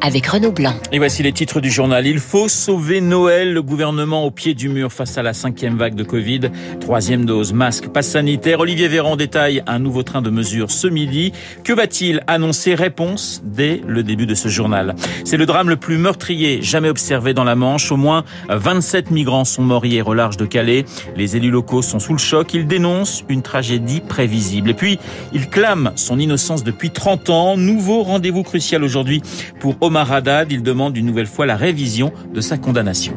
avec Renaud Blanc. Et voici les titres du journal. Il faut sauver Noël. Le gouvernement au pied du mur face à la cinquième vague de Covid. Troisième dose, masque, passe sanitaire. Olivier Véran détaille un nouveau train de mesures ce midi. Que va-t-il annoncer? Réponse dès le début de ce journal. C'est le drame le plus meurtrier jamais observé dans la Manche. Au moins 27 migrants sont morts hier au large de Calais. Les élus locaux sont sous le choc. Ils dénoncent une tragédie prévisible. Et puis, il clame son innocence depuis 30 ans. Nouveau rendez-vous crucial aujourd'hui pour Omar Haddad. Il demande une nouvelle fois la révision de sa condamnation.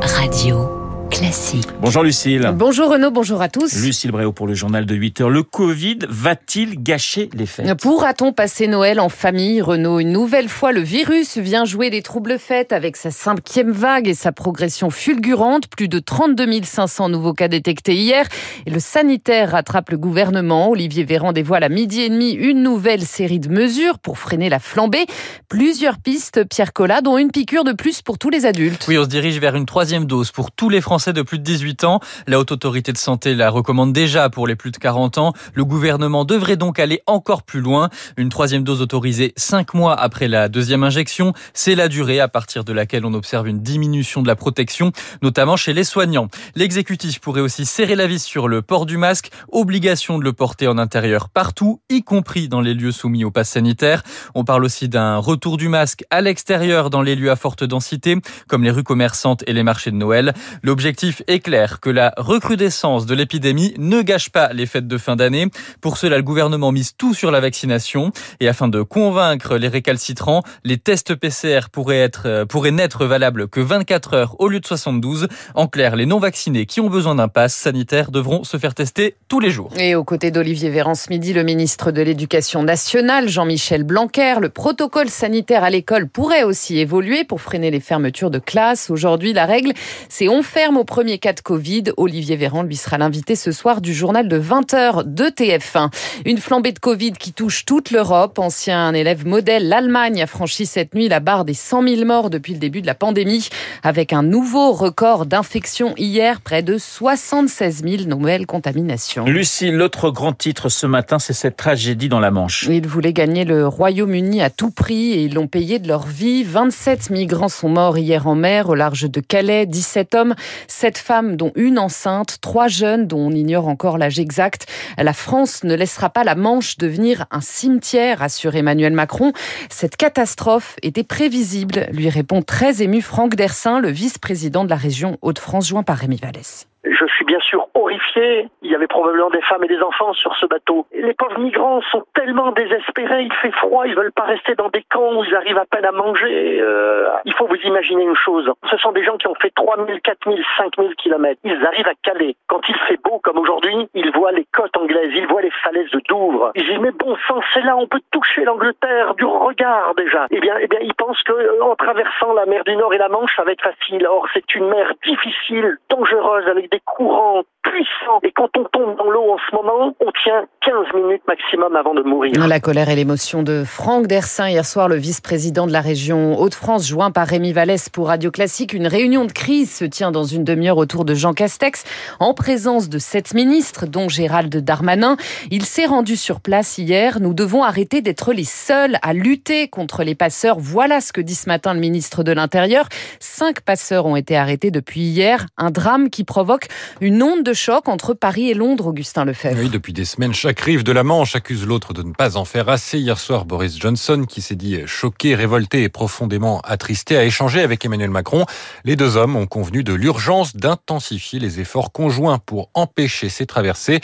Radio classique. Bonjour Lucille. Bonjour Renaud, bonjour à tous. Lucille Bréau pour le journal de 8 heures. Le Covid va-t-il gâcher les fêtes? Pourra-t-on passer Noël en famille Renaud, une nouvelle fois, le virus vient jouer des troubles fêtes avec sa cinquième vague et sa progression fulgurante. Plus de 32 500 nouveaux cas détectés hier. Et le sanitaire rattrape le gouvernement. Olivier Véran dévoile à midi et demi une nouvelle série de mesures pour freiner la flambée. Plusieurs pistes, Pierre Collat, dont une piqûre de plus pour tous les adultes. Oui, on se dirige vers une troisième dose pour tous les Français de plus de 18 ans. La Haute Autorité de Santé la recommande déjà pour les plus de 40 ans. Le gouvernement devrait donc aller encore plus loin. Une troisième dose autorisée 5 mois après la deuxième injection. C'est la durée à partir de laquelle on observe une diminution de la protection, notamment chez les soignants. L'exécutif pourrait aussi serrer la vis sur le port du masque. Obligation de le porter en intérieur partout, y compris dans les lieux soumis au pass sanitaire. On parle aussi d'un retour du masque à l'extérieur dans les lieux à forte densité, comme les rues commerçantes et les marchés de Noël. L'objectif L'objectif est clair, que la recrudescence de l'épidémie ne gâche pas les fêtes de fin d'année. Pour cela, le gouvernement mise tout sur la vaccination. Et afin de convaincre les récalcitrants, les tests PCR pourraient, être, euh, pourraient n'être valables que 24 heures au lieu de 72. En clair, les non-vaccinés qui ont besoin d'un pass sanitaire devront se faire tester tous les jours. Et aux côtés d'Olivier Véran ce midi, le ministre de l'Éducation nationale, Jean-Michel Blanquer, le protocole sanitaire à l'école pourrait aussi évoluer pour freiner les fermetures de classes. Aujourd'hui, la règle, c'est on ferme au premier cas de Covid. Olivier Véran lui sera l'invité ce soir du journal de 20h de TF1. Une flambée de Covid qui touche toute l'Europe. Ancien élève modèle, l'Allemagne a franchi cette nuit la barre des 100 000 morts depuis le début de la pandémie avec un nouveau record d'infection hier, près de 76 000 nouvelles contaminations. Lucie, l'autre grand titre ce matin, c'est cette tragédie dans la Manche. Ils voulaient gagner le Royaume-Uni à tout prix et ils l'ont payé de leur vie. 27 migrants sont morts hier en mer au large de Calais, 17 hommes, Sept femmes, dont une enceinte, trois jeunes dont on ignore encore l'âge exact. La France ne laissera pas la Manche devenir un cimetière, assure Emmanuel Macron. Cette catastrophe était prévisible, lui répond très ému Franck Dersin, le vice-président de la région Hauts-de-France, joint par Rémi Vallès. Je suis bien sûr horrifié. Il y avait probablement des femmes et des enfants sur ce bateau. Les pauvres migrants sont tellement désespérés. Il fait froid. Ils veulent pas rester dans des camps où ils arrivent à peine à manger. Euh, il faut vous imaginer une chose. Ce sont des gens qui ont fait 3000, 4000, 5000 kilomètres. Ils arrivent à Calais. Quand il fait beau comme aujourd'hui, ils voient les côtes anglaises. Ils voient les falaises de Douvres. Ils disent, mais bon sang, c'est là. On peut toucher l'Angleterre du regard déjà. Eh bien, eh bien, ils pensent que euh, en traversant la mer du Nord et la Manche, ça va être facile. Or, c'est une mer difficile, dangereuse, avec des courants puissants. Et quand on tombe dans l'eau en ce moment, on tient 15 minutes maximum avant de mourir. La colère et l'émotion de Franck Dersin hier soir, le vice-président de la région Hauts-de-France, joint par Rémi Vallès pour Radio Classique. Une réunion de crise se tient dans une demi-heure autour de Jean Castex, en présence de sept ministres, dont Gérald Darmanin. Il s'est rendu sur place hier. Nous devons arrêter d'être les seuls à lutter contre les passeurs. Voilà ce que dit ce matin le ministre de l'Intérieur. Cinq passeurs ont été arrêtés depuis hier. Un drame qui provoque une onde de choc entre Paris et Londres, Augustin Lefebvre. Oui, depuis des semaines, chaque rive de la Manche accuse l'autre de ne pas en faire assez. Hier soir, Boris Johnson, qui s'est dit choqué, révolté et profondément attristé, a échangé avec Emmanuel Macron. Les deux hommes ont convenu de l'urgence d'intensifier les efforts conjoints pour empêcher ces traversées.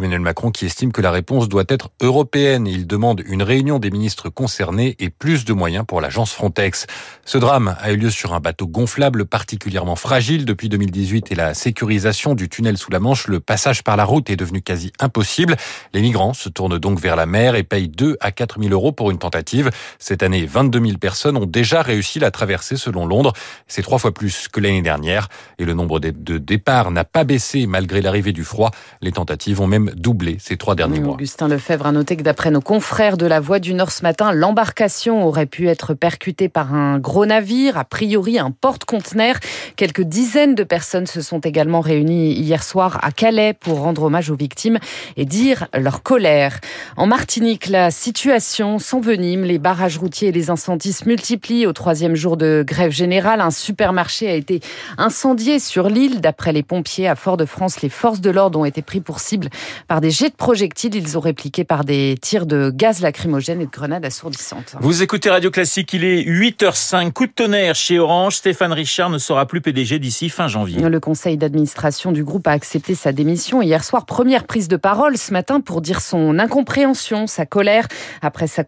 Emmanuel Macron qui estime que la réponse doit être européenne. Il demande une réunion des ministres concernés et plus de moyens pour l'agence Frontex. Ce drame a eu lieu sur un bateau gonflable particulièrement fragile depuis 2018 et la sécurisation du tunnel sous la Manche. Le passage par la route est devenu quasi impossible. Les migrants se tournent donc vers la mer et payent 2 à 4 000 euros pour une tentative. Cette année, 22 000 personnes ont déjà réussi la traversée selon Londres. C'est trois fois plus que l'année dernière et le nombre de départs n'a pas baissé malgré l'arrivée du froid. Les tentatives ont même même doublé ces trois derniers mois. Augustin Lefebvre a noté que d'après nos confrères de la Voix du Nord ce matin, l'embarcation aurait pu être percutée par un gros navire, a priori un porte-conteneur. Quelques dizaines de personnes se sont également réunies hier soir à Calais pour rendre hommage aux victimes et dire leur colère. En Martinique, la situation s'envenime. Les barrages routiers et les incendies se multiplient au troisième jour de grève générale. Un supermarché a été incendié sur l'île. D'après les pompiers à Fort-de-France, les forces de l'ordre ont été pris pour cible par des jets de projectiles. Ils ont répliqué par des tirs de gaz lacrymogène et de grenades assourdissantes. Vous écoutez Radio Classique, il est 8h05. Coup de tonnerre chez Orange. Stéphane Richard ne sera plus PDG d'ici fin janvier. Le conseil d'administration du groupe a accepté sa démission hier soir. Première prise de parole ce matin pour dire son incompréhension, sa colère après sa,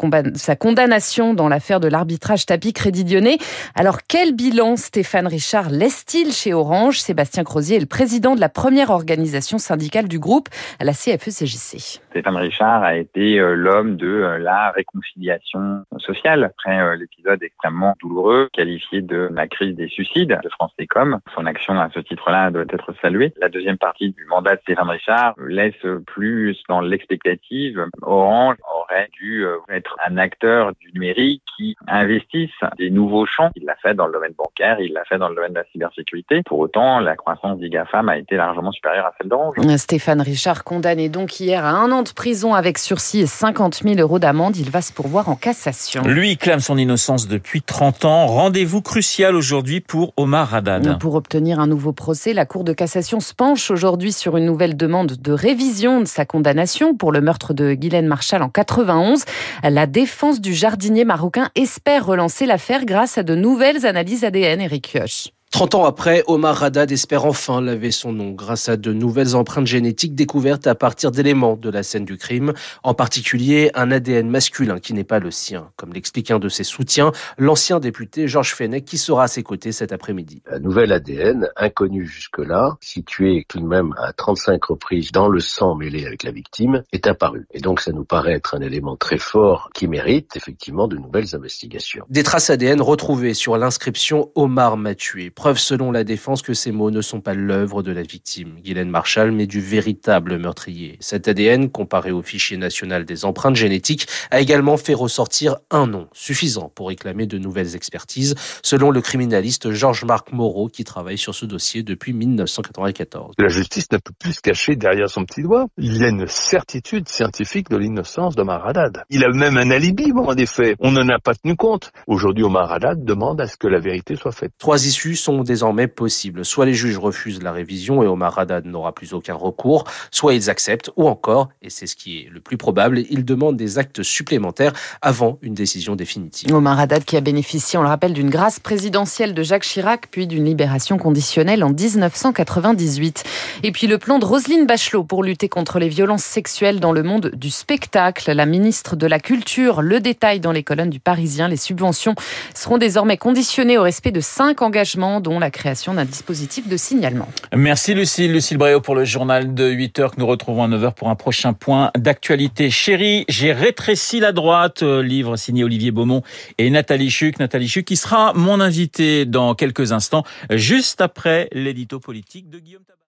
condamnation dans l'affaire de l'arbitrage tapis Crédit Lyonnais. Alors quel bilan Stéphane Richard laisse-t-il chez Orange? Sébastien Crozier est le président de la première organisation syndicale du groupe, la CFE-CGC. Stéphane Richard a été euh, l'homme de euh, la réconciliation sociale après euh, l'épisode extrêmement douloureux qualifié de la crise des suicides de France Télécom. Son action à ce titre-là doit être saluée. La deuxième partie du mandat de Stéphane Richard laisse plus dans l'expectative. Orange aurait dû être un acteur du numérique qui investisse des nouveaux champs. Il l'a fait dans le domaine bancaire, il l'a fait dans le domaine de la cybersécurité. Pour autant, la croissance d'IGAFAM a été largement supérieure à celle d'Orange. Stéphane Richard condamné donc hier à un an de prison avec sursis et 50 000 euros d'amende. Il va se pourvoir en cassation. Lui clame son innocence depuis 30 ans. Rendez-vous crucial aujourd'hui pour Omar Haddad. Pour obtenir un nouveau procès, la Cour de cassation se penche aujourd'hui sur une nouvelle demande de révision de sa condamnation pour le meurtre de Guylaine Marshall en 91. La défense du jardinier marocain espère relancer l'affaire grâce à de nouvelles analyses ADN, Eric Kioch. 30 ans après, Omar Haddad espère enfin laver son nom grâce à de nouvelles empreintes génétiques découvertes à partir d'éléments de la scène du crime, en particulier un ADN masculin qui n'est pas le sien, comme l'explique un de ses soutiens, l'ancien député Georges Fenech qui sera à ses côtés cet après-midi. Un nouvel ADN, inconnu jusque-là, situé tout de même à 35 reprises dans le sang mêlé avec la victime, est apparu. Et donc ça nous paraît être un élément très fort qui mérite effectivement de nouvelles investigations. Des traces ADN retrouvées sur l'inscription Omar m'a tué Preuve selon la défense que ces mots ne sont pas l'œuvre de la victime, Guylaine Marshall, mais du véritable meurtrier. Cet ADN, comparé au fichier national des empreintes génétiques, a également fait ressortir un nom, suffisant pour réclamer de nouvelles expertises, selon le criminaliste Georges-Marc Moreau, qui travaille sur ce dossier depuis 1994. La justice ne peut plus se cacher derrière son petit doigt. Il y a une certitude scientifique de l'innocence d'Omar Haddad. Il a même un alibi, bon, des faits. On n'en a pas tenu compte. Aujourd'hui, Omar Haddad demande à ce que la vérité soit faite. Trois issues sont désormais possibles. Soit les juges refusent la révision et Omar Haddad n'aura plus aucun recours, soit ils acceptent, ou encore, et c'est ce qui est le plus probable, ils demandent des actes supplémentaires avant une décision définitive. Omar Haddad qui a bénéficié, on le rappelle, d'une grâce présidentielle de Jacques Chirac, puis d'une libération conditionnelle en 1998. Et puis le plan de Roselyne Bachelot pour lutter contre les violences sexuelles dans le monde du spectacle. La ministre de la Culture le détaille dans les colonnes du Parisien. Les subventions seront désormais conditionnées au respect de cinq engagements dont la création d'un dispositif de signalement. Merci Lucille. Lucille Bréau pour le journal de 8 heures que nous retrouvons à 9 heures pour un prochain point d'actualité. Chérie, j'ai rétréci la droite, euh, livre signé Olivier Beaumont et Nathalie Chuc. Nathalie Chuc qui sera mon invité dans quelques instants, juste après l'édito politique de Guillaume Tabar.